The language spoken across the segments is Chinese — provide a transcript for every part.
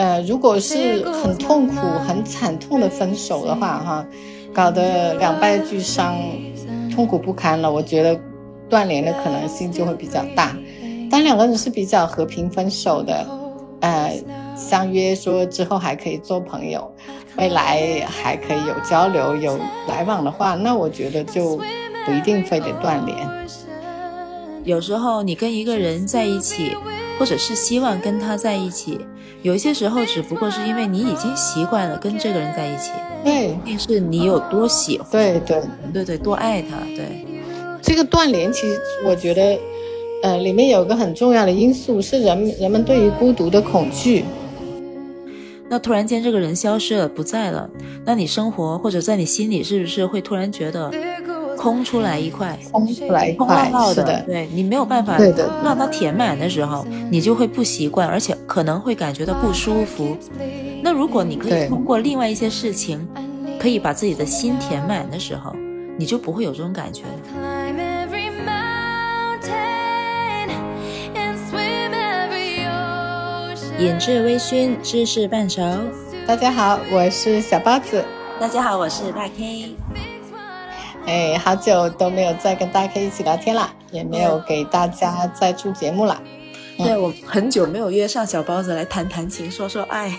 呃，如果是很痛苦、很惨痛的分手的话，哈，搞得两败俱伤、痛苦不堪了，我觉得断联的可能性就会比较大。但两个人是比较和平分手的，呃，相约说之后还可以做朋友，未来还可以有交流、有来往的话，那我觉得就不一定非得断联。有时候你跟一个人在一起，或者是希望跟他在一起，有一些时候只不过是因为你已经习惯了跟这个人在一起，对，定是你有多喜欢，对对对对，多爱他，对。这个断联，其实我觉得。呃，里面有个很重要的因素是人人们对于孤独的恐惧。那突然间这个人消失了，不在了，那你生活或者在你心里是不是会突然觉得空出来一块，空出来一块，是的，对你没有办法让它填满的时候，你就会不习惯，而且可能会感觉到不舒服。那如果你可以通过另外一些事情，可以把自己的心填满的时候，你就不会有这种感觉了。饮至微醺，知识半熟。大家好，我是小包子。大家好，我是大 K。哎，好久都没有再跟大 K 一起聊天了，也没有给大家再出节目了。对我很久没有约上小包子来谈谈情，说说爱。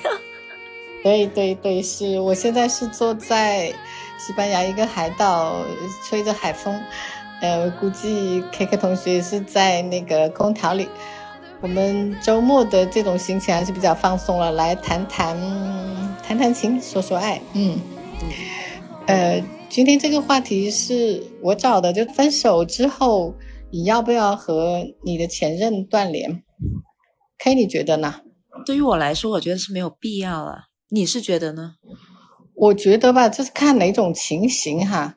对对对，是我现在是坐在西班牙一个海岛，吹着海风。呃，估计 K K 同学是在那个空调里。我们周末的这种心情还是比较放松了，来谈谈谈谈情，说说爱。嗯，呃，今天这个话题是我找的，就分手之后，你要不要和你的前任断联？K，你觉得呢？对于我来说，我觉得是没有必要了。你是觉得呢？我觉得吧，这是看哪种情形哈。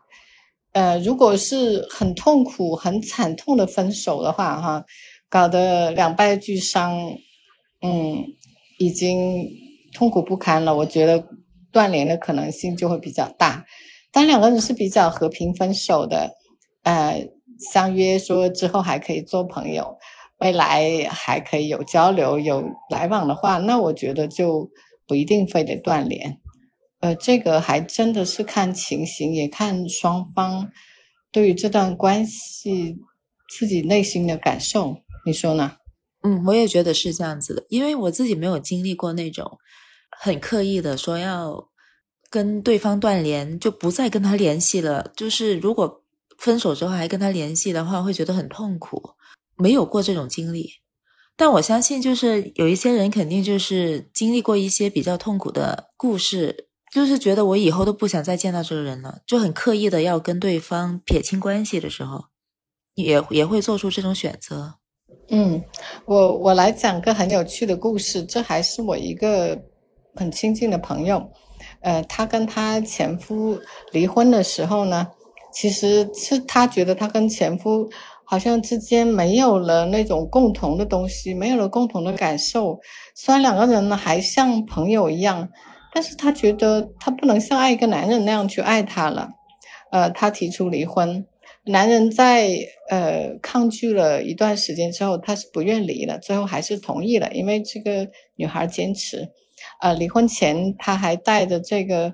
呃，如果是很痛苦、很惨痛的分手的话，哈。搞得两败俱伤，嗯，已经痛苦不堪了。我觉得断联的可能性就会比较大。但两个人是比较和平分手的，呃，相约说之后还可以做朋友，未来还可以有交流、有来往的话，那我觉得就不一定非得断联。呃，这个还真的是看情形，也看双方对于这段关系自己内心的感受。你说呢？嗯，我也觉得是这样子的，因为我自己没有经历过那种很刻意的说要跟对方断联，就不再跟他联系了。就是如果分手之后还跟他联系的话，会觉得很痛苦。没有过这种经历，但我相信，就是有一些人肯定就是经历过一些比较痛苦的故事，就是觉得我以后都不想再见到这个人了，就很刻意的要跟对方撇清关系的时候，也也会做出这种选择。嗯，我我来讲个很有趣的故事。这还是我一个很亲近的朋友，呃，她跟她前夫离婚的时候呢，其实是她觉得她跟前夫好像之间没有了那种共同的东西，没有了共同的感受。虽然两个人呢还像朋友一样，但是她觉得她不能像爱一个男人那样去爱他了。呃，她提出离婚。男人在呃抗拒了一段时间之后，他是不愿离了，最后还是同意了，因为这个女孩坚持。呃，离婚前他还带着这个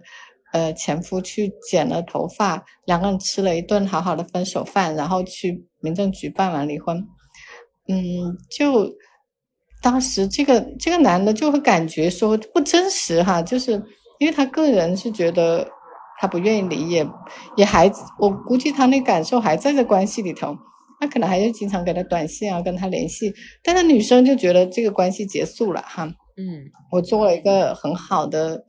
呃前夫去剪了头发，两个人吃了一顿好好的分手饭，然后去民政局办完离婚。嗯，就当时这个这个男的就会感觉说不真实哈，就是因为他个人是觉得。他不愿意离，也也还，我估计他那感受还在这关系里头，他可能还是经常给他短信啊，跟他联系。但是女生就觉得这个关系结束了哈，嗯，我做了一个很好的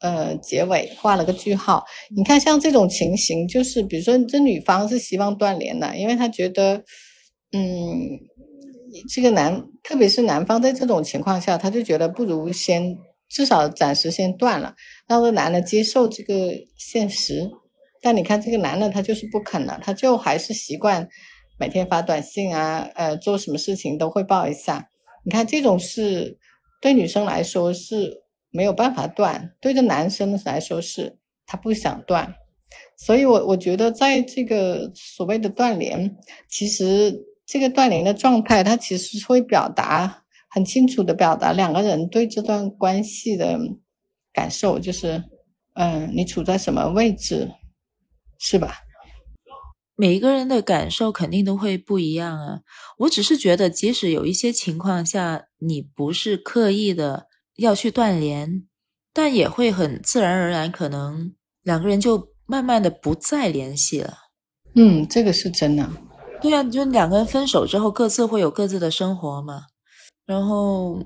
呃结尾，画了个句号。你看像这种情形，就是比如说这女方是希望断联的，因为她觉得，嗯，这个男，特别是男方在这种情况下，他就觉得不如先。至少暂时先断了，让这男的接受这个现实。但你看这个男的，他就是不肯了，他就还是习惯每天发短信啊，呃，做什么事情都汇报一下。你看这种是对女生来说是没有办法断，对着男生来说是他不想断。所以我我觉得在这个所谓的断联，其实这个断联的状态，它其实会表达很清楚的表达两个人对这段关系的感受，就是，嗯，你处在什么位置，是吧？每一个人的感受肯定都会不一样啊。我只是觉得，即使有一些情况下你不是刻意的要去断联，但也会很自然而然，可能两个人就慢慢的不再联系了。嗯，这个是真的。对啊，就两个人分手之后，各自会有各自的生活嘛，然后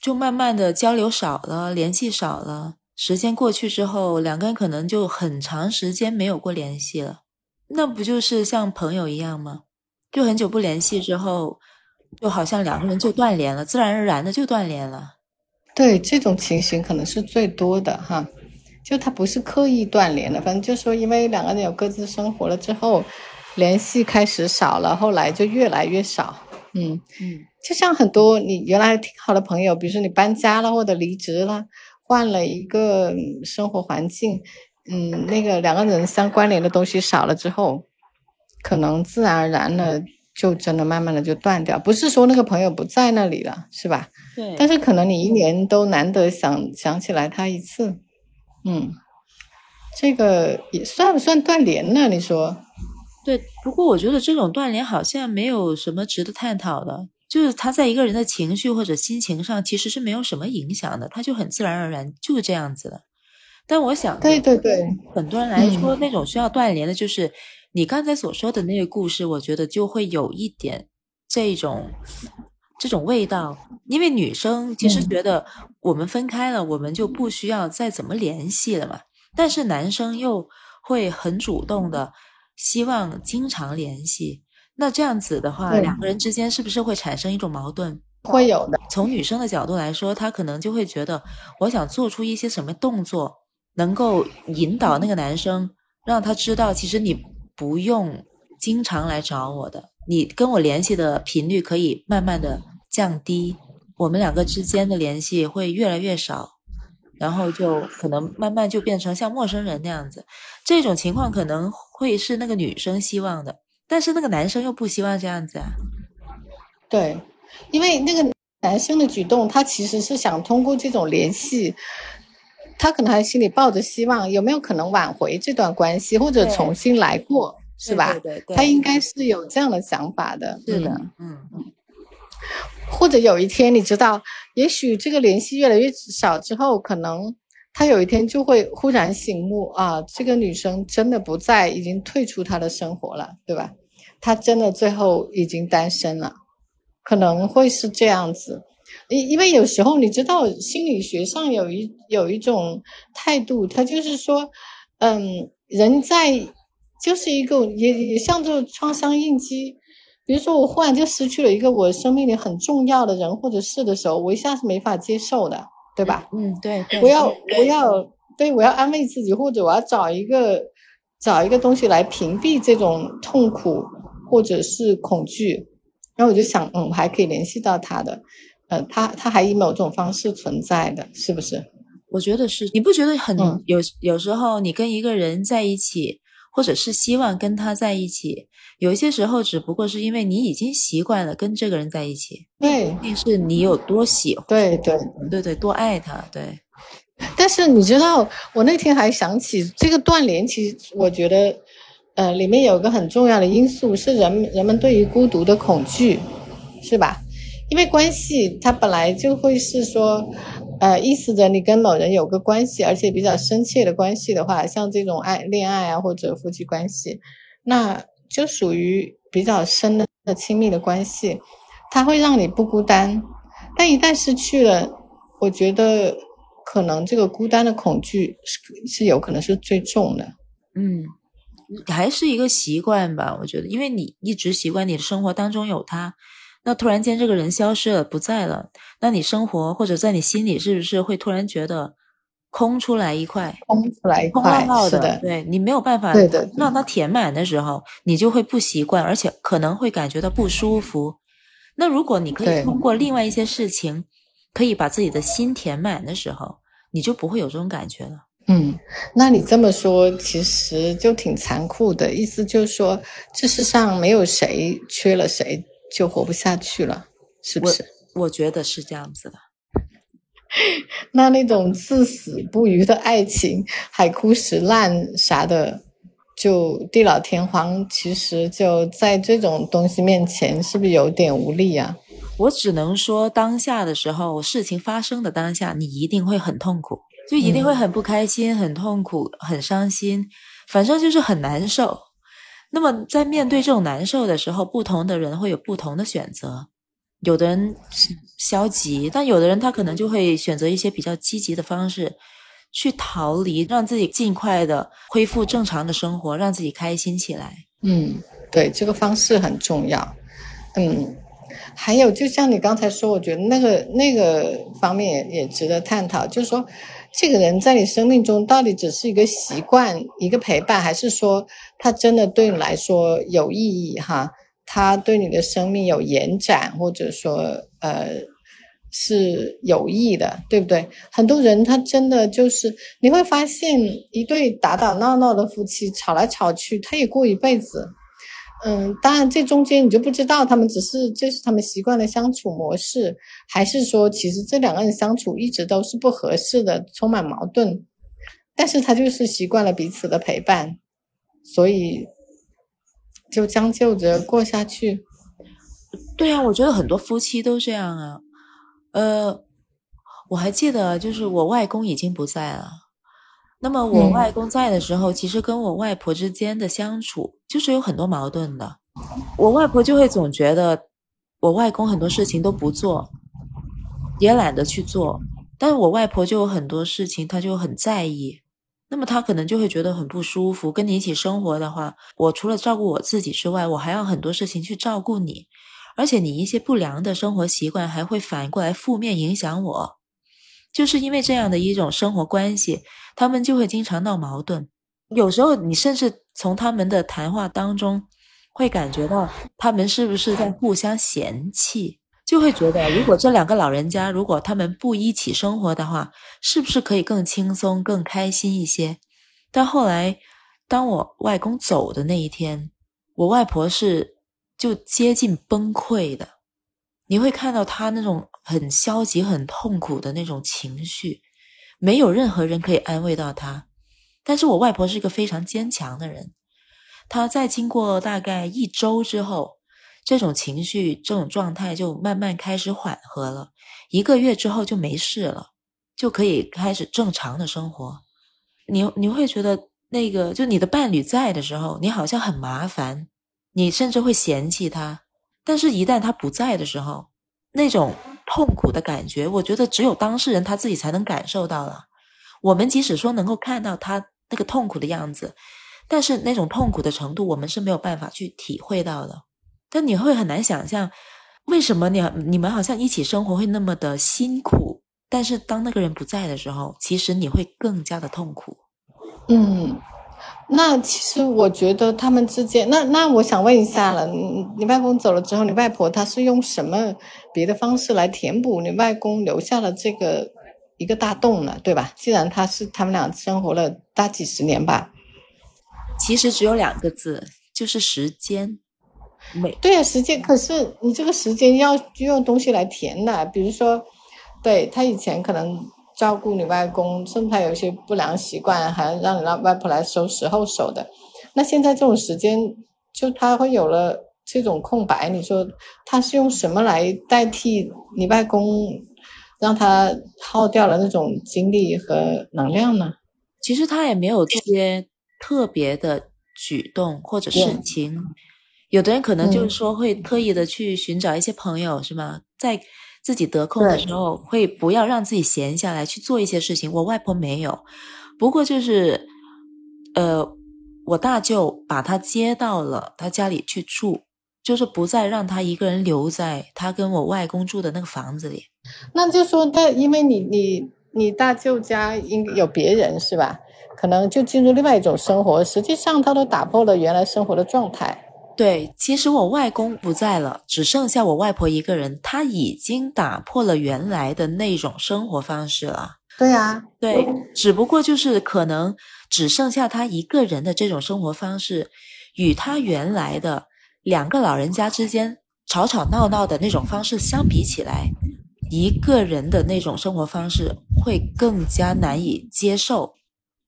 就慢慢的交流少了，联系少了。时间过去之后，两个人可能就很长时间没有过联系了。那不就是像朋友一样吗？就很久不联系之后，就好像两个人就断联了，自然而然的就断联了。对，这种情形可能是最多的哈，就他不是刻意断联的，反正就说因为两个人有各自生活了之后，联系开始少了，后来就越来越少。嗯嗯，就像很多你原来挺好的朋友，比如说你搬家了或者离职了，换了一个生活环境。嗯，那个两个人相关联的东西少了之后，可能自然而然的就真的慢慢的就断掉。不是说那个朋友不在那里了，是吧？对。但是可能你一年都难得想想起来他一次，嗯，这个也算不算断联呢？你说？对，不过我觉得这种断联好像没有什么值得探讨的，就是他在一个人的情绪或者心情上其实是没有什么影响的，他就很自然而然就是这样子的。但我想，对对对，很多人来说，那种需要断联的，就是你刚才所说的那个故事，我觉得就会有一点这种这种味道。因为女生其实觉得我们分开了，我们就不需要再怎么联系了嘛。但是男生又会很主动的希望经常联系。那这样子的话，两个人之间是不是会产生一种矛盾？会有的。从女生的角度来说，她可能就会觉得，我想做出一些什么动作。能够引导那个男生，让他知道，其实你不用经常来找我的，你跟我联系的频率可以慢慢的降低，我们两个之间的联系会越来越少，然后就可能慢慢就变成像陌生人那样子。这种情况可能会是那个女生希望的，但是那个男生又不希望这样子啊。对，因为那个男生的举动，他其实是想通过这种联系。他可能还心里抱着希望，有没有可能挽回这段关系，或者重新来过，是吧？对对对，他应该是有这样的想法的。是的，嗯嗯。或者有一天，你知道，也许这个联系越来越少之后，可能他有一天就会忽然醒悟啊，这个女生真的不在，已经退出他的生活了，对吧？他真的最后已经单身了，可能会是这样子。因因为有时候你知道心理学上有一有一种态度，他就是说，嗯，人在就是一个也也像这个创伤应激，比如说我忽然就失去了一个我生命里很重要的人或者事的时候，我一下是没法接受的，对吧？嗯，对，我要我要对我要安慰自己，或者我要找一个找一个东西来屏蔽这种痛苦或者是恐惧，然后我就想，嗯，我还可以联系到他的。呃，他他还以某种方式存在的，是不是？我觉得是。你不觉得很有有时候你跟一个人在一起，或者是希望跟他在一起，有一些时候只不过是因为你已经习惯了跟这个人在一起。对，是你有多喜欢，对对对对，多爱他。对。但是你知道，我那天还想起这个断联，其实我觉得，呃，里面有个很重要的因素是人人们对于孤独的恐惧，是吧？因为关系，它本来就会是说，呃，意思着你跟某人有个关系，而且比较深切的关系的话，像这种爱恋爱啊或者夫妻关系，那就属于比较深的亲密的关系，它会让你不孤单。但一旦失去了，我觉得可能这个孤单的恐惧是是有可能是最重的。嗯，还是一个习惯吧，我觉得，因为你一直习惯你的生活当中有他。那突然间这个人消失了，不在了，那你生活或者在你心里是不是会突然觉得空出来一块，空出来一块，是的，对你没有办法让它填满的时候，你就会不习惯，而且可能会感觉到不舒服。那如果你可以通过另外一些事情，可以把自己的心填满的时候，你就不会有这种感觉了。嗯，那你这么说其实就挺残酷的，意思就是说，这世上没有谁缺了谁。就活不下去了，是不是？我觉得是这样子的。那那种至死不渝的爱情，海枯石烂啥的，就地老天荒，其实就在这种东西面前，是不是有点无力啊？我只能说，当下的时候，事情发生的当下，你一定会很痛苦，就一定会很不开心、很痛苦、很伤心，反正就是很难受。那么，在面对这种难受的时候，不同的人会有不同的选择。有的人消极，但有的人他可能就会选择一些比较积极的方式去逃离，让自己尽快的恢复正常的生活，让自己开心起来。嗯，对，这个方式很重要。嗯，还有就像你刚才说，我觉得那个那个方面也也值得探讨，就是说，这个人在你生命中到底只是一个习惯、一个陪伴，还是说他真的对你来说有意义？哈。他对你的生命有延展，或者说，呃，是有益的，对不对？很多人他真的就是你会发现，一对打打闹闹的夫妻吵来吵去，他也过一辈子。嗯，当然这中间你就不知道他们只是这是他们习惯的相处模式，还是说其实这两个人相处一直都是不合适的，充满矛盾。但是他就是习惯了彼此的陪伴，所以。就将就着过下去，对啊，我觉得很多夫妻都这样啊。呃，我还记得，就是我外公已经不在了。那么我外公在的时候，其实跟我外婆之间的相处就是有很多矛盾的。我外婆就会总觉得我外公很多事情都不做，也懒得去做，但是我外婆就有很多事情，她就很在意。那么她可能就会觉得很不舒服。跟你一起生活的话，我除了照顾我自己之外，我还要很多事情去照顾你，而且你一些不良的生活习惯还会反过来负面影响我。就是因为这样的一种生活关系，他们就会经常闹矛盾。有时候你甚至从他们的谈话当中会感觉到，他们是不是在互相嫌弃。就会觉得，如果这两个老人家如果他们不一起生活的话，是不是可以更轻松、更开心一些？但后来，当我外公走的那一天，我外婆是就接近崩溃的。你会看到她那种很消极、很痛苦的那种情绪，没有任何人可以安慰到他。但是我外婆是一个非常坚强的人，她在经过大概一周之后。这种情绪、这种状态就慢慢开始缓和了，一个月之后就没事了，就可以开始正常的生活。你你会觉得那个，就你的伴侣在的时候，你好像很麻烦，你甚至会嫌弃他。但是，一旦他不在的时候，那种痛苦的感觉，我觉得只有当事人他自己才能感受到了。我们即使说能够看到他那个痛苦的样子，但是那种痛苦的程度，我们是没有办法去体会到的。但你会很难想象，为什么你你们好像一起生活会那么的辛苦，但是当那个人不在的时候，其实你会更加的痛苦。嗯，那其实我觉得他们之间，那那我想问一下了，你外公走了之后，你外婆她是用什么别的方式来填补你外公留下了这个一个大洞呢？对吧？既然他是他们俩生活了大几十年吧，其实只有两个字，就是时间。对啊，时间可是你这个时间要用东西来填的，比如说，对他以前可能照顾你外公，甚至他有一些不良习惯，还让你让外婆来收拾后手的。那现在这种时间，就他会有了这种空白，你说他是用什么来代替你外公，让他耗掉了那种精力和能量呢？其实他也没有这些特别的举动或者事情。有的人可能就是说会特意的去寻找一些朋友，是吗？在自己得空的时候，会不要让自己闲下来去做一些事情。我外婆没有，不过就是，呃，我大舅把他接到了他家里去住，就是不再让他一个人留在他跟我外公住的那个房子里。那就说，那因为你你你大舅家应有别人是吧？可能就进入另外一种生活，实际上他都打破了原来生活的状态。对，其实我外公不在了，只剩下我外婆一个人。她已经打破了原来的那种生活方式了。对呀，对，只不过就是可能只剩下她一个人的这种生活方式，与她原来的两个老人家之间吵吵闹闹的那种方式相比起来，一个人的那种生活方式会更加难以接受。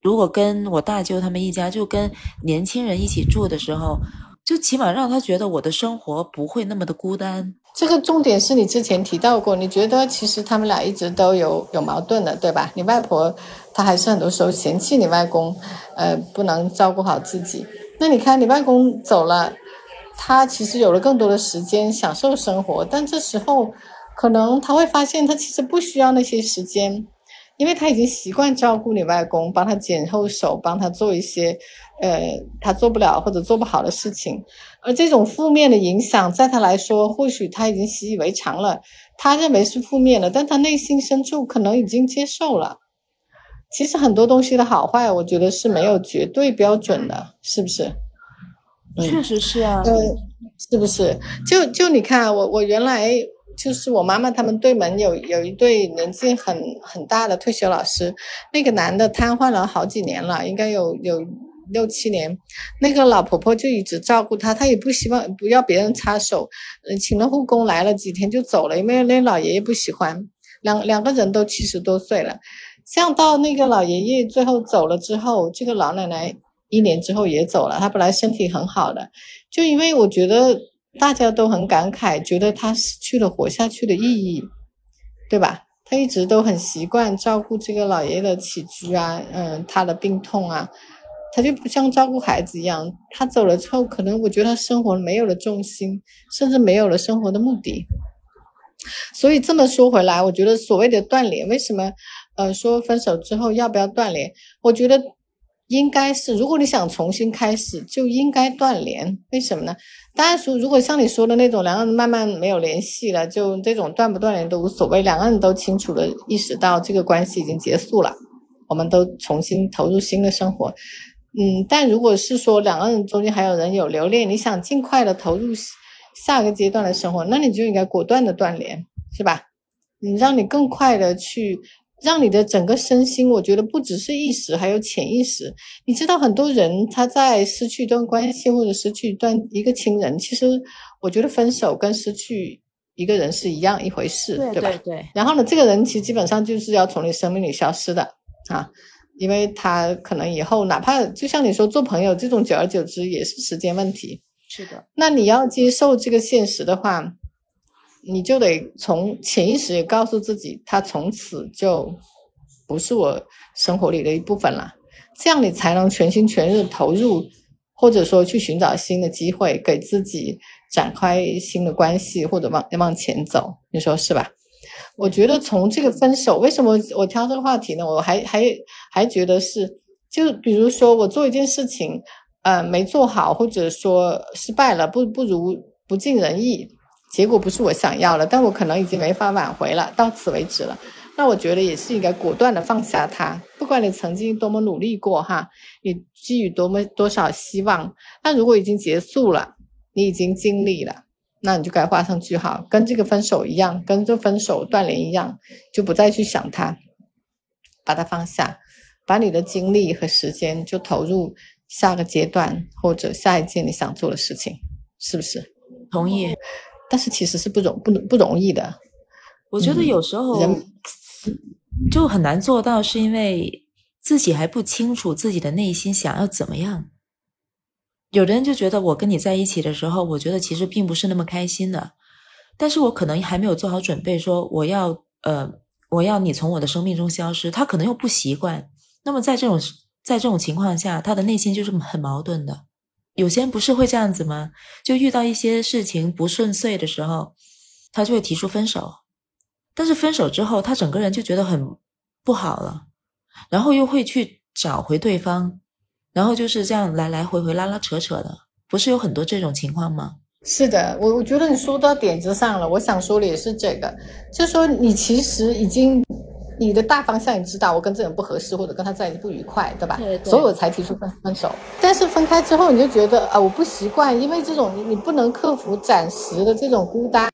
如果跟我大舅他们一家就跟年轻人一起住的时候，就起码让他觉得我的生活不会那么的孤单。这个重点是你之前提到过，你觉得其实他们俩一直都有有矛盾的，对吧？你外婆她还是很多时候嫌弃你外公，呃，不能照顾好自己。那你看你外公走了，他其实有了更多的时间享受生活，但这时候可能他会发现他其实不需要那些时间。因为他已经习惯照顾你外公，帮他剪后手，帮他做一些，呃，他做不了或者做不好的事情，而这种负面的影响，在他来说，或许他已经习以为常了，他认为是负面的，但他内心深处可能已经接受了。其实很多东西的好坏，我觉得是没有绝对标准的，是不是？确实是啊。嗯，是不是？就就你看，我我原来。就是我妈妈他们对门有有一对年纪很很大的退休老师，那个男的瘫痪了好几年了，应该有有六七年，那个老婆婆就一直照顾他，他也不希望不要别人插手，请了护工来了几天就走了，因为那老爷爷不喜欢，两两个人都七十多岁了，像到那个老爷爷最后走了之后，这个老奶奶一年之后也走了，她本来身体很好的，就因为我觉得。大家都很感慨，觉得他失去了活下去的意义，对吧？他一直都很习惯照顾这个老爷爷的起居啊，嗯，他的病痛啊，他就不像照顾孩子一样。他走了之后，可能我觉得他生活没有了重心，甚至没有了生活的目的。所以这么说回来，我觉得所谓的断联，为什么，呃，说分手之后要不要断联？我觉得。应该是，如果你想重新开始，就应该断联。为什么呢？当然说，如果像你说的那种，两个人慢慢没有联系了，就这种断不断联都无所谓，两个人都清楚的意识到这个关系已经结束了，我们都重新投入新的生活。嗯，但如果是说两个人中间还有人有留恋，你想尽快的投入下个阶段的生活，那你就应该果断的断联，是吧？你让你更快的去。让你的整个身心，我觉得不只是意识，还有潜意识。你知道，很多人他在失去一段关系或者失去一段一个亲人，其实我觉得分手跟失去一个人是一样一回事，对吧？对对。然后呢，这个人其实基本上就是要从你生命里消失的啊，因为他可能以后哪怕就像你说做朋友这种，久而久之也是时间问题。是的。那你要接受这个现实的话。你就得从潜意识里告诉自己，他从此就不是我生活里的一部分了，这样你才能全心全意投入，或者说去寻找新的机会，给自己展开新的关系，或者往往前走，你说是吧？我觉得从这个分手，为什么我挑这个话题呢？我还还还觉得是，就比如说我做一件事情，呃，没做好，或者说失败了，不不如不尽人意。结果不是我想要的，但我可能已经没法挽回了，到此为止了。那我觉得也是应该果断的放下它。不管你曾经多么努力过，哈，你寄予多么多少希望，那如果已经结束了，你已经尽力了，那你就该画上句号，跟这个分手一样，跟这分手断联一样，就不再去想它，把它放下，把你的精力和时间就投入下个阶段或者下一件你想做的事情，是不是？同意。但是其实是不容不不容易的，我觉得有时候就很难做到，是因为自己还不清楚自己的内心想要怎么样。有的人就觉得我跟你在一起的时候，我觉得其实并不是那么开心的，但是我可能还没有做好准备，说我要呃我要你从我的生命中消失，他可能又不习惯。那么在这种在这种情况下，他的内心就是很矛盾的。有些人不是会这样子吗？就遇到一些事情不顺遂的时候，他就会提出分手。但是分手之后，他整个人就觉得很不好了，然后又会去找回对方，然后就是这样来来回回拉拉扯扯的，不是有很多这种情况吗？是的，我我觉得你说到点子上了。我想说的也是这个，就说你其实已经。你的大方向你知道，我跟这人不合适，或者跟他在一起不愉快，对吧？对。所以我才提出分分手。但是分开之后，你就觉得啊，我不习惯，因为这种你你不能克服暂时的这种孤单，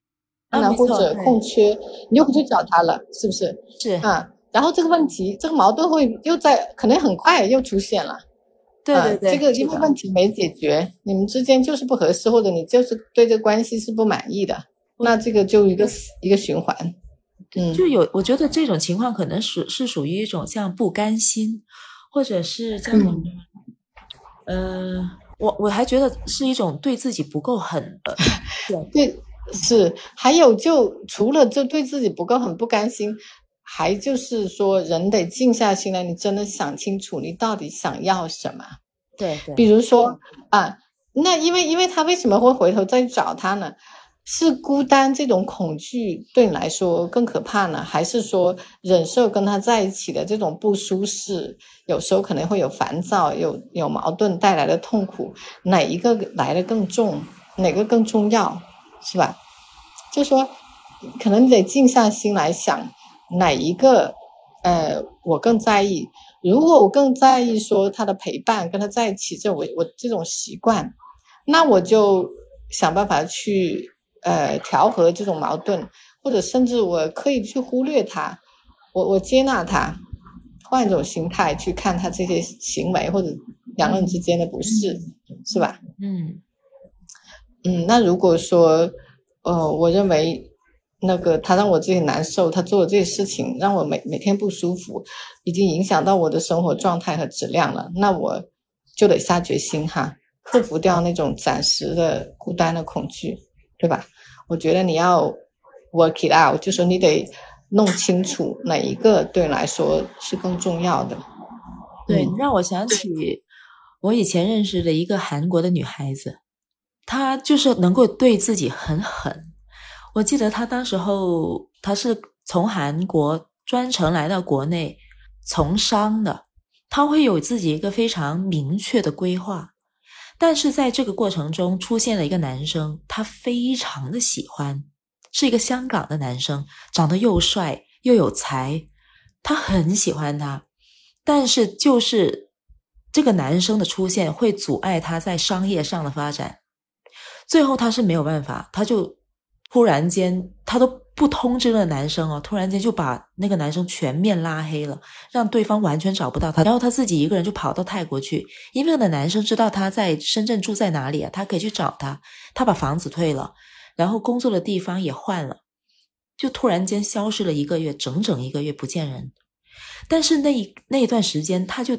啊，或者空缺，你又不去找他了，是不是？是。啊，然后这个问题，这个矛盾会又在可能很快又出现了，对对对，这个因为问题没解决，你们之间就是不合适，或者你就是对这关系是不满意的，那这个就一个一个循环。嗯，就有我觉得这种情况可能是是属于一种像不甘心，或者是叫什么？呃，我我还觉得是一种对自己不够狠的。对，是还有就除了就对自己不够狠不甘心。还就是说，人得静下心来，你真的想清楚，你到底想要什么？对对。比如说啊，那因为因为他为什么会回头再找他呢？是孤单这种恐惧对你来说更可怕呢，还是说忍受跟他在一起的这种不舒适，有时候可能会有烦躁、有有矛盾带来的痛苦，哪一个来的更重？哪个更重要？是吧？就说，可能你得静下心来想。哪一个，呃，我更在意？如果我更在意说他的陪伴，跟他在一起这我我这种习惯，那我就想办法去呃调和这种矛盾，或者甚至我可以去忽略他，我我接纳他，换一种心态去看他这些行为或者两个人之间的不适，是吧？嗯嗯，那如果说，呃，我认为。那个他让我自己难受，他做的这些事情让我每每天不舒服，已经影响到我的生活状态和质量了。那我就得下决心哈，克服掉那种暂时的孤单的恐惧，对吧？我觉得你要 work it out，就是你得弄清楚哪一个对你来说是更重要的。对，让我想起我以前认识的一个韩国的女孩子，她就是能够对自己很狠。我记得她当时候，她是从韩国专程来到国内从商的，她会有自己一个非常明确的规划。但是在这个过程中，出现了一个男生，他非常的喜欢，是一个香港的男生，长得又帅又有才，他很喜欢他。但是就是这个男生的出现会阻碍他在商业上的发展，最后他是没有办法，他就。突然间，他都不通知了男生哦，突然间就把那个男生全面拉黑了，让对方完全找不到他。然后他自己一个人就跑到泰国去，因为那男生知道他在深圳住在哪里啊，他可以去找他。他把房子退了，然后工作的地方也换了，就突然间消失了一个月，整整一个月不见人。但是那一那一段时间，他就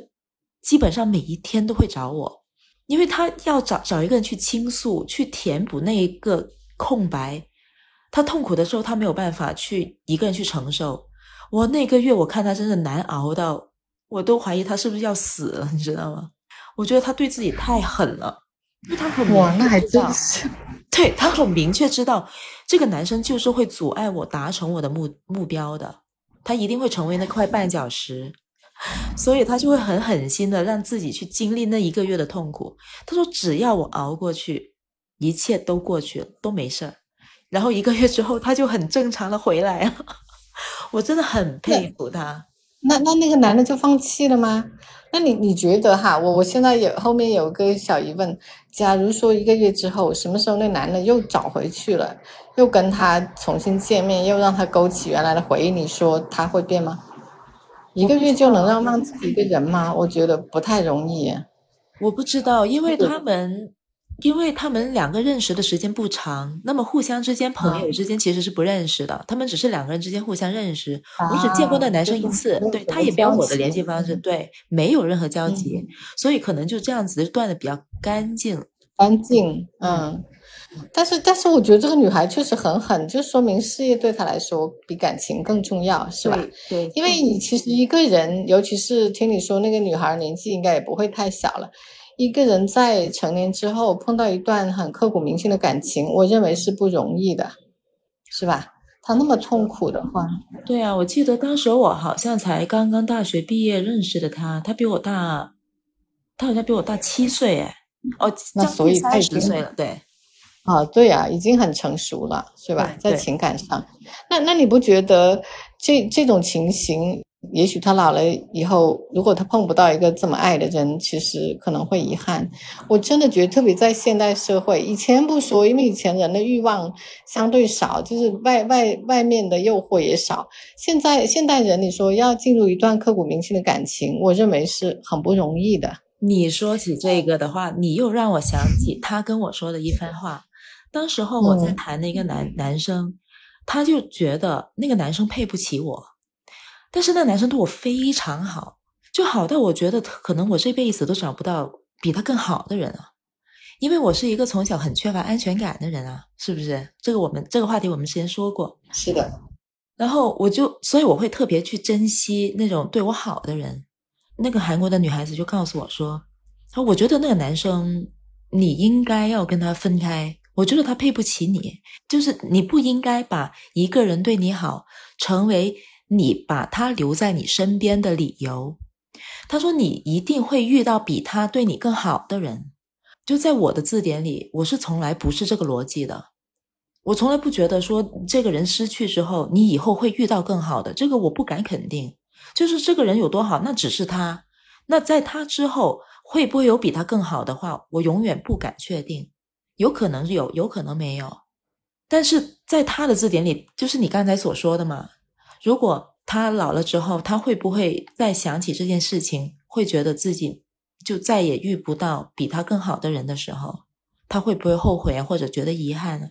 基本上每一天都会找我，因为他要找找一个人去倾诉，去填补那一个空白。他痛苦的时候，他没有办法去一个人去承受。我那个月，我看他真的难熬到，我都怀疑他是不是要死了，你知道吗？我觉得他对自己太狠了，因为他很哇，那还真是，对他很明确知道，这个男生就是会阻碍我达成我的目目标的，他一定会成为那块绊脚石，所以他就会很狠心的让自己去经历那一个月的痛苦。他说，只要我熬过去，一切都过去了，都没事儿。然后一个月之后，他就很正常的回来了，我真的很佩服他。那那那个男的就放弃了吗？那你你觉得哈？我我现在有后面有个小疑问：假如说一个月之后，什么时候那男的又找回去了，又跟他重新见面，又让他勾起原来的回忆，你说他会变吗？一个月就能让忘记一个人吗？我觉得不太容易。我不知道，因为他们。因为他们两个认识的时间不长，那么互相之间朋友之间其实是不认识的。他们只是两个人之间互相认识，我只见过那男生一次，对他也没有我的联系方式，对，没有任何交集，所以可能就这样子断的比较干净，干净。嗯，但是但是我觉得这个女孩确实很狠，就说明事业对她来说比感情更重要，是吧？对，因为你其实一个人，尤其是听你说那个女孩年纪应该也不会太小了。一个人在成年之后碰到一段很刻骨铭心的感情，我认为是不容易的，是吧？他那么痛苦的话，对啊，我记得当时我好像才刚刚大学毕业认识的他，他比我大，他好像比我大七岁，哎，哦，那所以三十岁了，对，啊，对呀，已经很成熟了，是吧？在情感上，那那你不觉得这这种情形？也许他老了以后，如果他碰不到一个这么爱的人，其实可能会遗憾。我真的觉得，特别在现代社会，以前不说，因为以前人的欲望相对少，就是外外外面的诱惑也少。现在现代人，你说要进入一段刻骨铭心的感情，我认为是很不容易的。你说起这个的话，你又让我想起他跟我说的一番话。当时候我在谈的一个男男生，他就觉得那个男生配不起我，但是那男生对我非常好，就好到我觉得可能我这辈子都找不到比他更好的人啊。因为我是一个从小很缺乏安全感的人啊，是不是？这个我们这个话题我们之前说过。是的。然后我就，所以我会特别去珍惜那种对我好的人。那个韩国的女孩子就告诉我说：“她我觉得那个男生你应该要跟他分开，我觉得他配不起你，就是你不应该把一个人对你好成为你把他留在你身边的理由。”他说：“你一定会遇到比他对你更好的人。”就在我的字典里，我是从来不是这个逻辑的。我从来不觉得说这个人失去之后，你以后会遇到更好的。这个我不敢肯定。就是这个人有多好，那只是他。那在他之后会不会有比他更好的话，我永远不敢确定。有可能有，有可能没有。但是在他的字典里，就是你刚才所说的嘛。如果他老了之后，他会不会再想起这件事情，会觉得自己就再也遇不到比他更好的人的时候，他会不会后悔啊，或者觉得遗憾呢？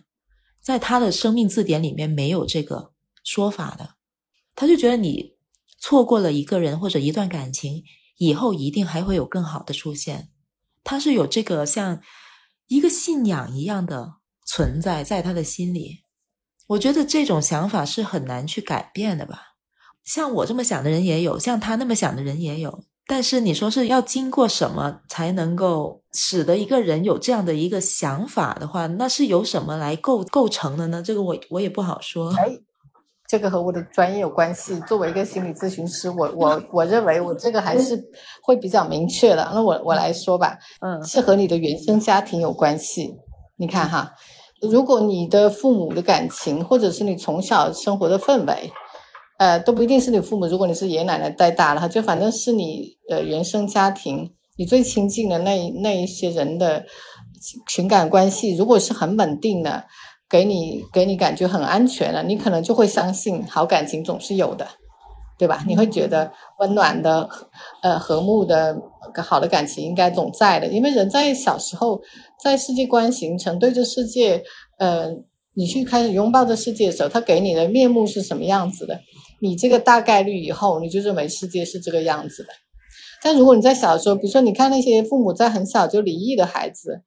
在他的生命字典里面没有这个说法的，他就觉得你错过了一个人或者一段感情，以后一定还会有更好的出现。他是有这个像一个信仰一样的存在在他的心里。我觉得这种想法是很难去改变的吧。像我这么想的人也有，像他那么想的人也有。但是你说是要经过什么才能够使得一个人有这样的一个想法的话，那是由什么来构构成的呢？这个我我也不好说。哎，这个和我的专业有关系。作为一个心理咨询师，我我我认为我这个还是会比较明确的。那我我来说吧，嗯，是和你的原生家庭有关系。你看哈，如果你的父母的感情，或者是你从小生活的氛围。呃，都不一定是你父母。如果你是爷爷奶奶带大了，就反正是你的原生家庭，你最亲近的那那一些人的情感关系，如果是很稳定的，给你给你感觉很安全的，你可能就会相信好感情总是有的，对吧？你会觉得温暖的、呃和睦的、好的感情应该总在的。因为人在小时候，在世界观形成，对这世界，呃，你去开始拥抱这世界的时候，他给你的面目是什么样子的？你这个大概率以后你就认为世界是这个样子的，但如果你在小时候，比如说你看那些父母在很小就离异的孩子，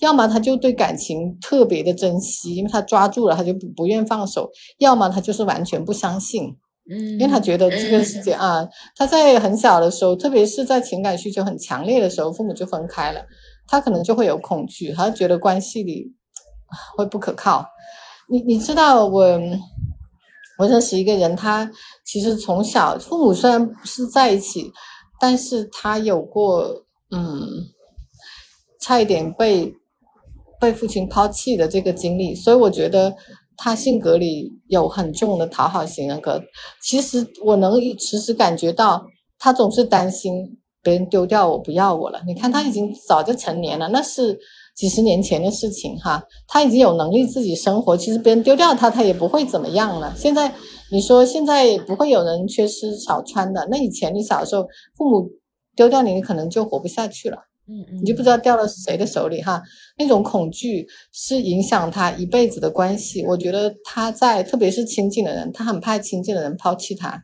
要么他就对感情特别的珍惜，因为他抓住了他就不不愿放手；要么他就是完全不相信，嗯，因为他觉得这个世界啊，他在很小的时候，特别是在情感需求很强烈的时候，父母就分开了，他可能就会有恐惧，他觉得关系里会不可靠。你你知道我。我认识一个人，他其实从小父母虽然不是在一起，但是他有过嗯，差一点被被父亲抛弃的这个经历，所以我觉得他性格里有很重的讨好型人格。其实我能时时感觉到，他总是担心别人丢掉我不要我了。你看他已经早就成年了，那是。几十年前的事情哈，他已经有能力自己生活。其实别人丢掉他，他也不会怎么样了。现在你说现在不会有人缺吃少穿的，那以前你小时候父母丢掉你，你可能就活不下去了。嗯嗯，你就不知道掉到谁的手里哈。那种恐惧是影响他一辈子的关系。我觉得他在特别是亲近的人，他很怕亲近的人抛弃他。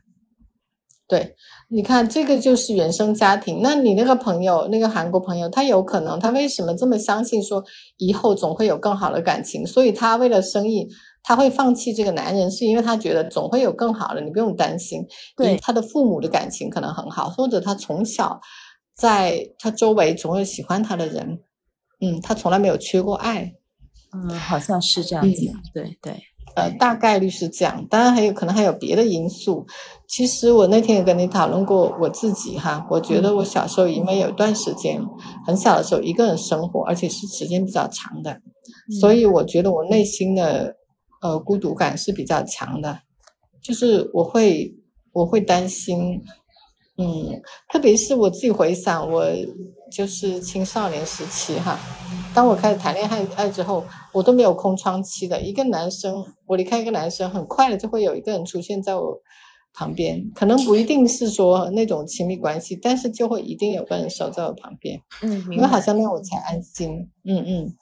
对。你看，这个就是原生家庭。那你那个朋友，那个韩国朋友，他有可能，他为什么这么相信说以后总会有更好的感情？所以他为了生意，他会放弃这个男人，是因为他觉得总会有更好的，你不用担心。对，他的父母的感情可能很好，或者他从小在他周围总有喜欢他的人。嗯，他从来没有缺过爱。嗯，好像是这样子。对对。呃，大概率是这样，当然还有可能还有别的因素。其实我那天也跟你讨论过我自己哈，我觉得我小时候因为有一段时间很小的时候一个人生活，而且是时间比较长的，所以。我觉得我内心的呃孤独感是比较强的，就是我会我会担心，嗯，特别是我自己回想我就是青少年时期哈。当我开始谈恋爱爱之后，我都没有空窗期的。一个男生，我离开一个男生，很快的就会有一个人出现在我旁边，可能不一定是说那种亲密关系，但是就会一定有个人守在我旁边，嗯，因为好像那样我才安心。嗯嗯。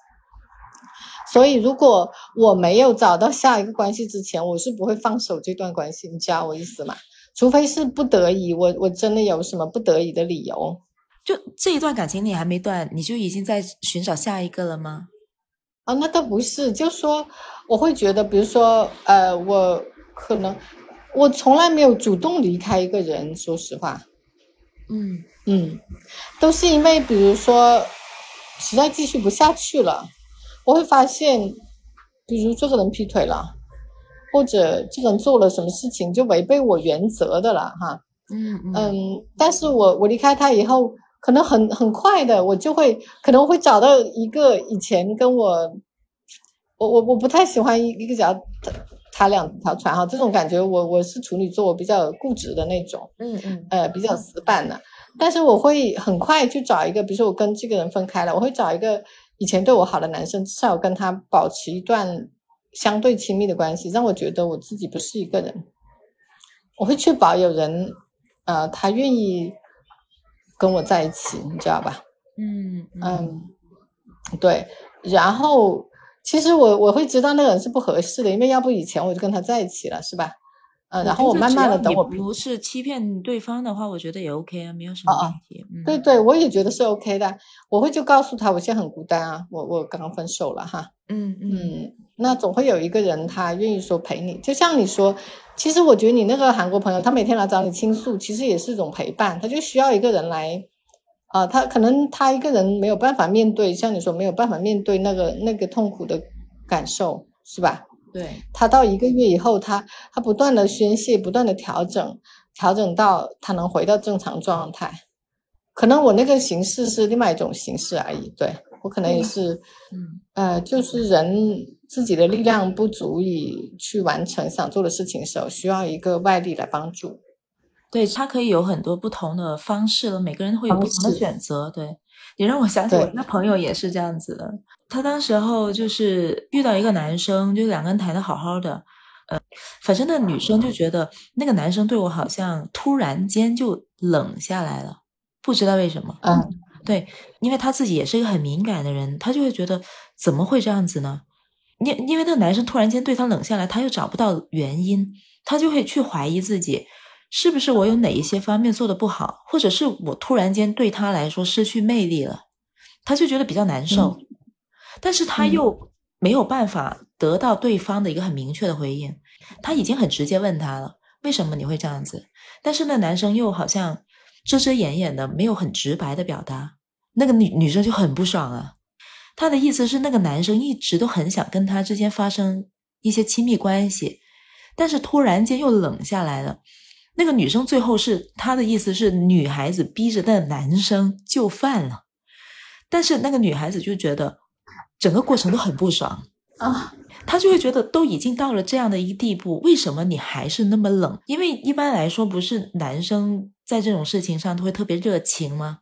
所以，如果我没有找到下一个关系之前，我是不会放手这段关系，你知道我意思吗？除非是不得已，我我真的有什么不得已的理由。就这一段感情你还没断，你就已经在寻找下一个了吗？啊，那倒不是，就说我会觉得，比如说，呃，我可能我从来没有主动离开一个人，说实话，嗯嗯，都是因为比如说实在继续不下去了，我会发现，比如这个人劈腿了，或者这个人做了什么事情就违背我原则的了，哈，嗯嗯，但是我我离开他以后。可能很很快的，我就会可能会找到一个以前跟我，我我我不太喜欢一一个脚踏踏两条船哈，这种感觉我我是处女座，我比较固执的那种，嗯嗯，呃，比较死板的，但是我会很快去找一个，比如说我跟这个人分开了，我会找一个以前对我好的男生，至少跟他保持一段相对亲密的关系，让我觉得我自己不是一个人，我会确保有人，呃，他愿意。跟我在一起，你知道吧？嗯嗯，对。然后，其实我我会知道那个人是不合适的，因为要不以前我就跟他在一起了，是吧？嗯，然后我慢慢的等我不是欺骗对方的话，我觉得也 OK 啊，没有什么问题。对对，我也觉得是 OK 的。我会就告诉他，我现在很孤单啊，我我刚刚分手了哈。嗯嗯，那总会有一个人他愿意说陪你，就像你说。其实我觉得你那个韩国朋友，他每天来找你倾诉，其实也是一种陪伴。他就需要一个人来，啊，他可能他一个人没有办法面对，像你说没有办法面对那个那个痛苦的感受，是吧？对。他到一个月以后，他他不断的宣泄，不断的调整，调整到他能回到正常状态。可能我那个形式是另外一种形式而已。对我可能也是，嗯，呃，就是人。自己的力量不足以去完成想做的事情的时候，需要一个外力来帮助。对他可以有很多不同的方式了，每个人会有不同的选择。对，也让我想起我那朋友也是这样子的。他当时候就是遇到一个男生，就两个人谈的好好的，呃，反正那女生就觉得那个男生对我好像突然间就冷下来了，不知道为什么。嗯，对，因为他自己也是一个很敏感的人，他就会觉得怎么会这样子呢？因因为那个男生突然间对他冷下来，他又找不到原因，他就会去怀疑自己，是不是我有哪一些方面做的不好，或者是我突然间对他来说失去魅力了，他就觉得比较难受，但是他又没有办法得到对方的一个很明确的回应，他已经很直接问他了，为什么你会这样子？但是那男生又好像遮遮掩掩的，没有很直白的表达，那个女女生就很不爽啊。他的意思是，那个男生一直都很想跟他之间发生一些亲密关系，但是突然间又冷下来了。那个女生最后是他的意思是，女孩子逼着那男生就范了，但是那个女孩子就觉得整个过程都很不爽啊，她就会觉得都已经到了这样的一个地步，为什么你还是那么冷？因为一般来说，不是男生在这种事情上都会特别热情吗？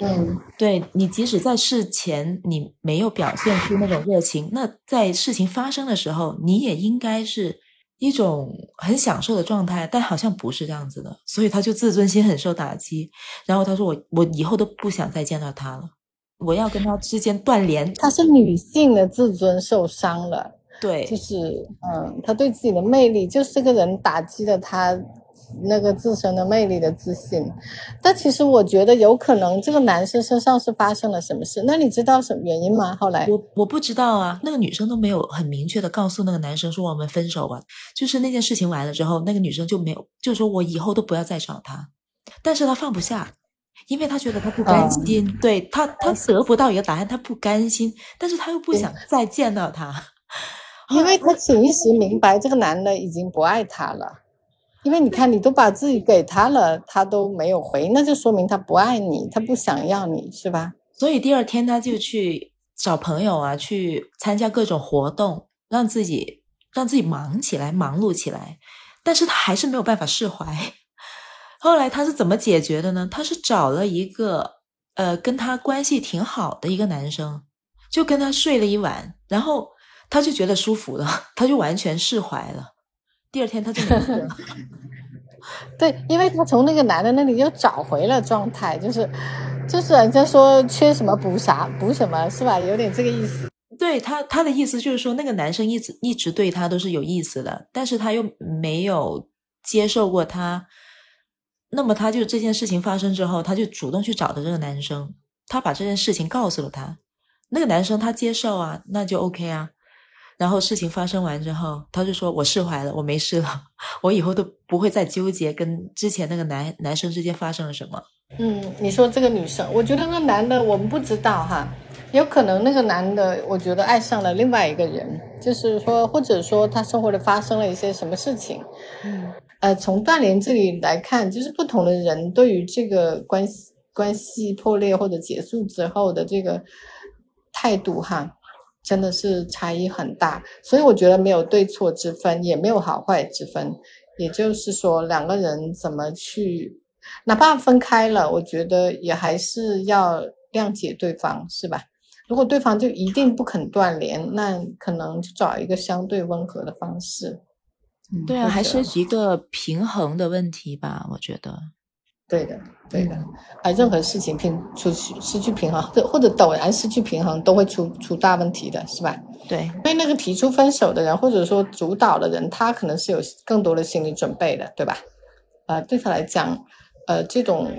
嗯，对你，即使在事前你没有表现出那种热情，那在事情发生的时候，你也应该是一种很享受的状态，但好像不是这样子的，所以他就自尊心很受打击。然后他说：“我我以后都不想再见到他了，我要跟他之间断联。”他是女性的自尊受伤了，对，就是嗯，他对自己的魅力，就是这个人打击了他。那个自身的魅力的自信，但其实我觉得有可能这个男生身上是发生了什么事。那你知道什么原因吗？后来我我不知道啊，那个女生都没有很明确的告诉那个男生说我们分手吧。就是那件事情完了之后，那个女生就没有就说我以后都不要再找他，但是他放不下，因为他觉得他不甘心，对他，他得不到一个答案，他不甘心，但是他又不想再见到他，因为他潜意识明白这个男的已经不爱他了。因为你看，你都把自己给他了，他都没有回，那就说明他不爱你，他不想要你，是吧？所以第二天他就去找朋友啊，去参加各种活动，让自己让自己忙起来，忙碌起来。但是他还是没有办法释怀。后来他是怎么解决的呢？他是找了一个呃跟他关系挺好的一个男生，就跟他睡了一晚，然后他就觉得舒服了，他就完全释怀了。第二天他就没事了。对，因为他从那个男的那里又找回了状态，就是就是人家说缺什么补啥补什么，是吧？有点这个意思。对他，他的意思就是说，那个男生一直一直对他都是有意思的，但是他又没有接受过他。那么他就这件事情发生之后，他就主动去找的这个男生，他把这件事情告诉了他。那个男生他接受啊，那就 OK 啊。然后事情发生完之后，他就说我释怀了，我没事了，我以后都不会再纠结跟之前那个男男生之间发生了什么。嗯，你说这个女生，我觉得那男的我们不知道哈。有可能那个男的，我觉得爱上了另外一个人，就是说，或者说他生活里发生了一些什么事情。嗯，呃，从断联这里来看，就是不同的人对于这个关系关系破裂或者结束之后的这个态度，哈，真的是差异很大。所以我觉得没有对错之分，也没有好坏之分。也就是说，两个人怎么去，哪怕分开了，我觉得也还是要谅解对方，是吧？如果对方就一定不肯断联，那可能就找一个相对温和的方式。对啊，还是一个平衡的问题吧，我觉得。对的，对的。啊，任何事情平出去失去平衡，或者或者陡然失去平衡，都会出出大问题的，是吧？对。因为那个提出分手的人，或者说主导的人，他可能是有更多的心理准备的，对吧？呃，对他来讲，呃，这种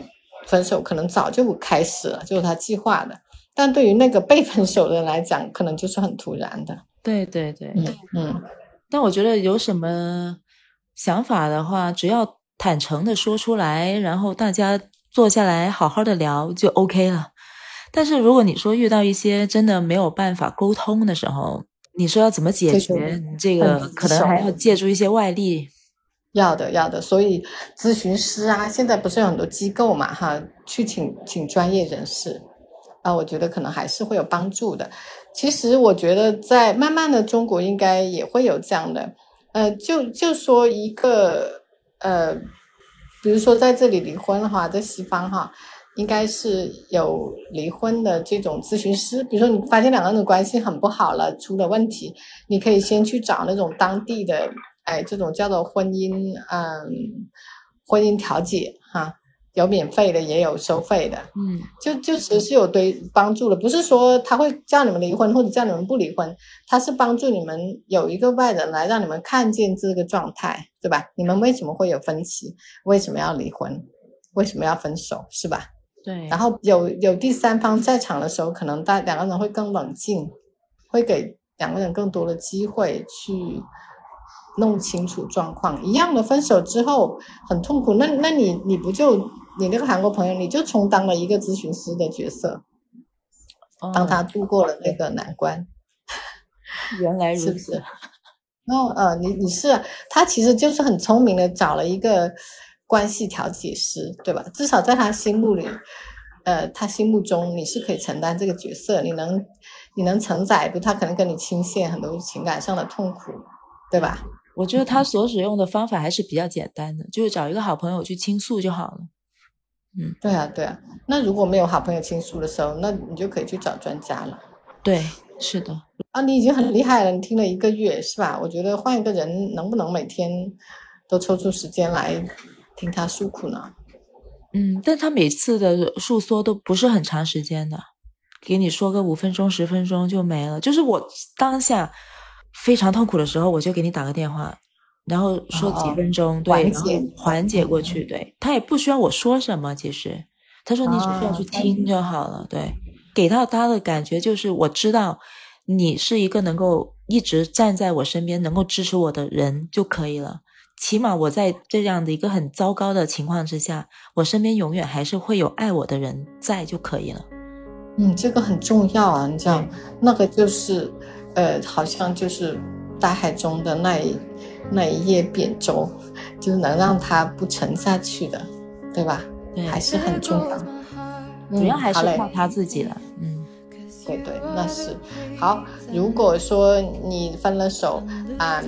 分手可能早就开始了，就是他计划的。但对于那个被分手的人来讲，可能就是很突然的。对对对，嗯嗯。但我觉得有什么想法的话，只要坦诚的说出来，然后大家坐下来好好的聊就 OK 了。但是如果你说遇到一些真的没有办法沟通的时候，你说要怎么解决？这个可能还要借助一些外力。要的要的，所以咨询师啊，现在不是有很多机构嘛，哈，去请请专业人士。啊，我觉得可能还是会有帮助的。其实我觉得在慢慢的中国应该也会有这样的，呃，就就说一个呃，比如说在这里离婚的话，在西方哈，应该是有离婚的这种咨询师。比如说你发现两个人的关系很不好了，出了问题，你可以先去找那种当地的，哎，这种叫做婚姻，嗯，婚姻调解哈。有免费的，也有收费的，嗯，就就其实是有对帮助的，不是说他会叫你们离婚或者叫你们不离婚，他是帮助你们有一个外人来让你们看见这个状态，对吧？你们为什么会有分歧？为什么要离婚？为什么要分手？是吧？对。然后有有第三方在场的时候，可能大两个人会更冷静，会给两个人更多的机会去。弄清楚状况，一样的分手之后很痛苦，那那你你不就你那个韩国朋友，你就充当了一个咨询师的角色，帮他度过了那个难关。原来如此。哦，呃，你你是他其实就是很聪明的找了一个关系调解师，对吧？至少在他心目里，呃，他心目中你是可以承担这个角色，你能你能承载不？他可能跟你倾泻很多情感上的痛苦，对吧？我觉得他所使用的方法还是比较简单的，就是找一个好朋友去倾诉就好了。嗯，对啊，对啊。那如果没有好朋友倾诉的时候，那你就可以去找专家了。对，是的。啊，你已经很厉害了，你听了一个月是吧？我觉得换一个人，能不能每天都抽出时间来听他诉苦呢？嗯，但他每次的诉说都不是很长时间的，给你说个五分钟、十分钟就没了。就是我当下。非常痛苦的时候，我就给你打个电话，然后说几分钟，对，缓解缓解过去。对他也不需要我说什么，其实他说你只需要去听就好了。对，给到他的感觉就是我知道你是一个能够一直站在我身边、能够支持我的人就可以了。起码我在这样的一个很糟糕的情况之下，我身边永远还是会有爱我的人在就可以了。嗯，这个很重要啊！你讲那个就是。呃，好像就是大海中的那一那一叶扁舟，就是能让它不沉下去的，对吧？对，还是很重要。主要还是靠他自己了。嗯，对对，那是好。如果说你分了手，啊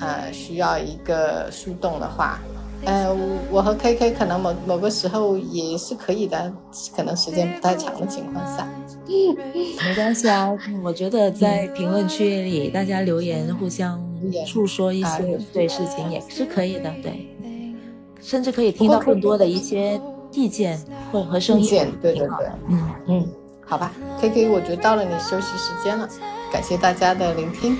呃，需要一个树洞的话。呃，我和 K K 可能某某个时候也是可以的，可能时间不太长的情况下，没关系啊。我觉得在评论区里大家留言，互相诉说一些对事情也是可以的。对，甚至可以听到更多的一些意见或和声音。对对对，嗯嗯，好吧，K K，我觉得到了你休息时间了，感谢大家的聆听，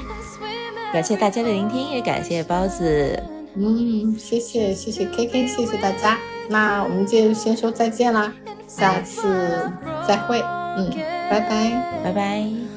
感谢大家的聆听，也感谢包子。嗯，谢谢谢谢 K K，谢谢大家。那我们就先说再见啦，下次再会。嗯，拜拜，拜拜。